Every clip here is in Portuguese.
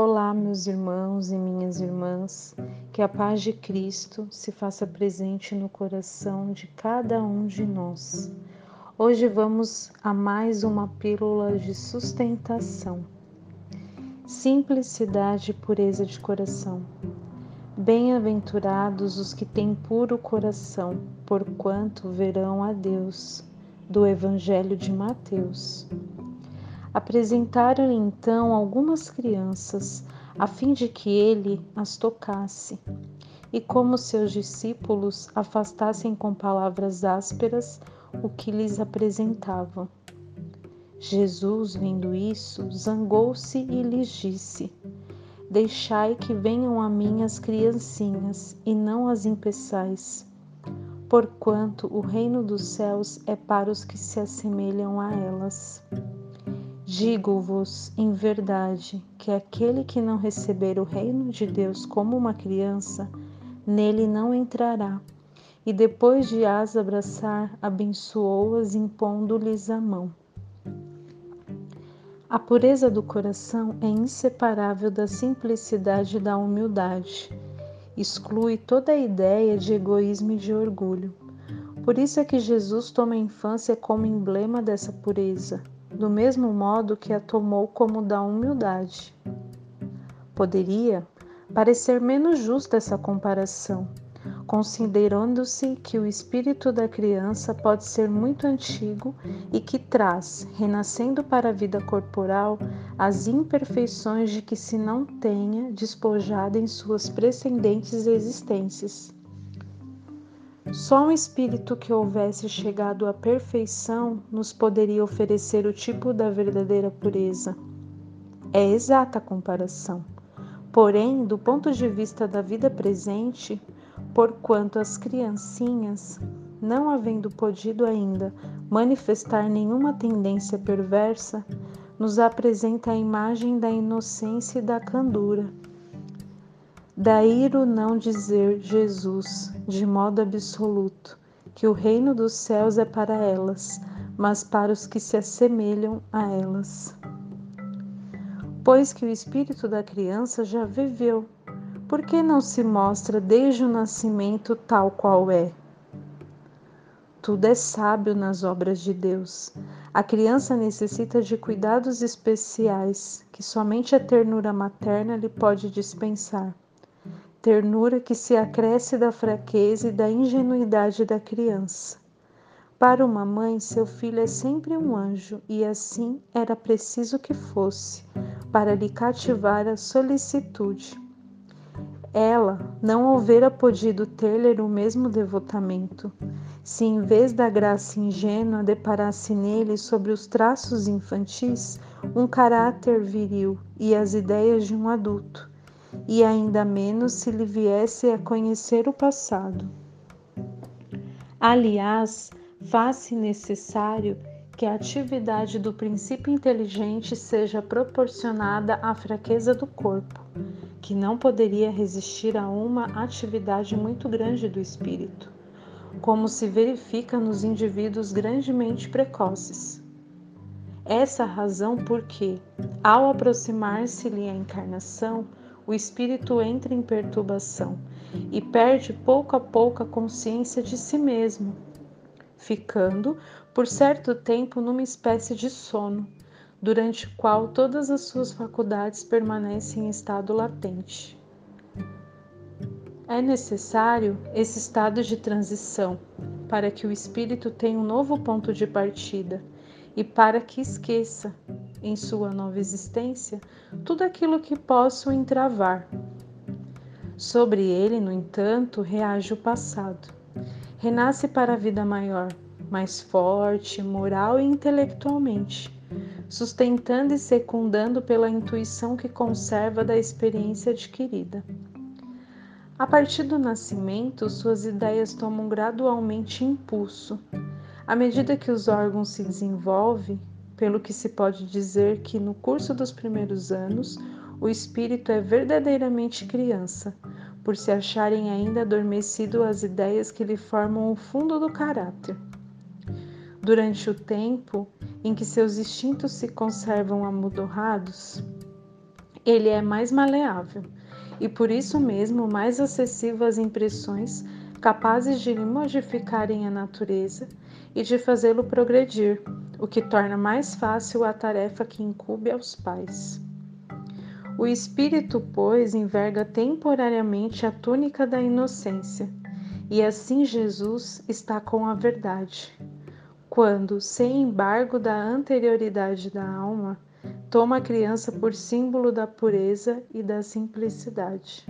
Olá, meus irmãos e minhas irmãs, que a paz de Cristo se faça presente no coração de cada um de nós. Hoje vamos a mais uma pílula de sustentação. Simplicidade e pureza de coração. Bem-aventurados os que têm puro coração, porquanto verão a Deus. Do Evangelho de Mateus. Apresentaram-lhe então algumas crianças, a fim de que ele as tocasse. E como seus discípulos afastassem com palavras ásperas o que lhes apresentavam. Jesus, vendo isso, zangou-se e lhes disse: Deixai que venham a mim as criancinhas, e não as impeçais, porquanto o reino dos céus é para os que se assemelham a elas. Digo-vos em verdade que aquele que não receber o reino de Deus como uma criança, nele não entrará. E depois de as abraçar, abençoou-as, impondo-lhes a mão. A pureza do coração é inseparável da simplicidade e da humildade. Exclui toda a ideia de egoísmo e de orgulho. Por isso é que Jesus toma a infância como emblema dessa pureza do mesmo modo que a tomou como da humildade. Poderia parecer menos justa essa comparação, considerando-se que o espírito da criança pode ser muito antigo e que traz, renascendo para a vida corporal, as imperfeições de que se não tenha despojado em suas precedentes existências. Só um espírito que houvesse chegado à perfeição nos poderia oferecer o tipo da verdadeira pureza. É exata a comparação. Porém, do ponto de vista da vida presente, porquanto as criancinhas, não havendo podido ainda manifestar nenhuma tendência perversa, nos apresenta a imagem da inocência e da candura Daí o não dizer Jesus de modo absoluto que o reino dos céus é para elas, mas para os que se assemelham a elas. Pois que o espírito da criança já viveu, por que não se mostra desde o nascimento tal qual é? Tudo é sábio nas obras de Deus. A criança necessita de cuidados especiais que somente a ternura materna lhe pode dispensar ternura que se acresce da fraqueza e da ingenuidade da criança. Para uma mãe, seu filho é sempre um anjo, e assim era preciso que fosse, para lhe cativar a solicitude. Ela não houvera podido ter-lhe o mesmo devotamento, se em vez da graça ingênua deparasse nele sobre os traços infantis um caráter viril e as ideias de um adulto e ainda menos se lhe viesse a conhecer o passado. Aliás, faz-se necessário que a atividade do princípio inteligente seja proporcionada à fraqueza do corpo, que não poderia resistir a uma atividade muito grande do espírito, como se verifica nos indivíduos grandemente precoces. Essa razão porque, ao aproximar-se-lhe a encarnação, o espírito entra em perturbação e perde pouco a pouco a consciência de si mesmo, ficando por certo tempo numa espécie de sono, durante o qual todas as suas faculdades permanecem em estado latente. É necessário esse estado de transição para que o espírito tenha um novo ponto de partida e para que esqueça em sua nova existência tudo aquilo que possa entravar. Sobre ele, no entanto, reage o passado. Renasce para a vida maior, mais forte, moral e intelectualmente, sustentando e secundando pela intuição que conserva da experiência adquirida. A partir do nascimento, suas ideias tomam gradualmente impulso. À medida que os órgãos se desenvolvem, pelo que se pode dizer que no curso dos primeiros anos o espírito é verdadeiramente criança, por se acharem ainda adormecido as ideias que lhe formam o fundo do caráter. Durante o tempo em que seus instintos se conservam amodorrados, Ele é mais maleável e por isso mesmo mais acessível às impressões capazes de lhe modificarem a natureza e de fazê-lo progredir, o que torna mais fácil a tarefa que incube aos pais. O espírito, pois, enverga temporariamente a túnica da inocência, e assim Jesus está com a verdade. Quando, sem embargo da anterioridade da alma, toma a criança por símbolo da pureza e da simplicidade.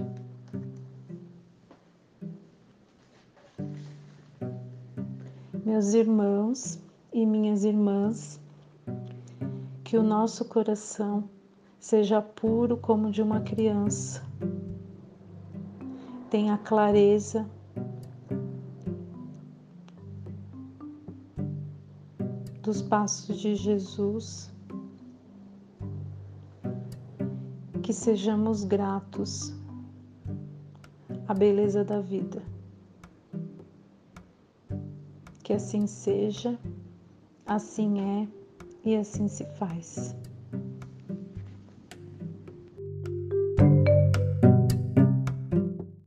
Meus irmãos e minhas irmãs, que o nosso coração seja puro como de uma criança, tenha clareza dos passos de Jesus, que sejamos gratos à beleza da vida. Que assim seja, assim é e assim se faz.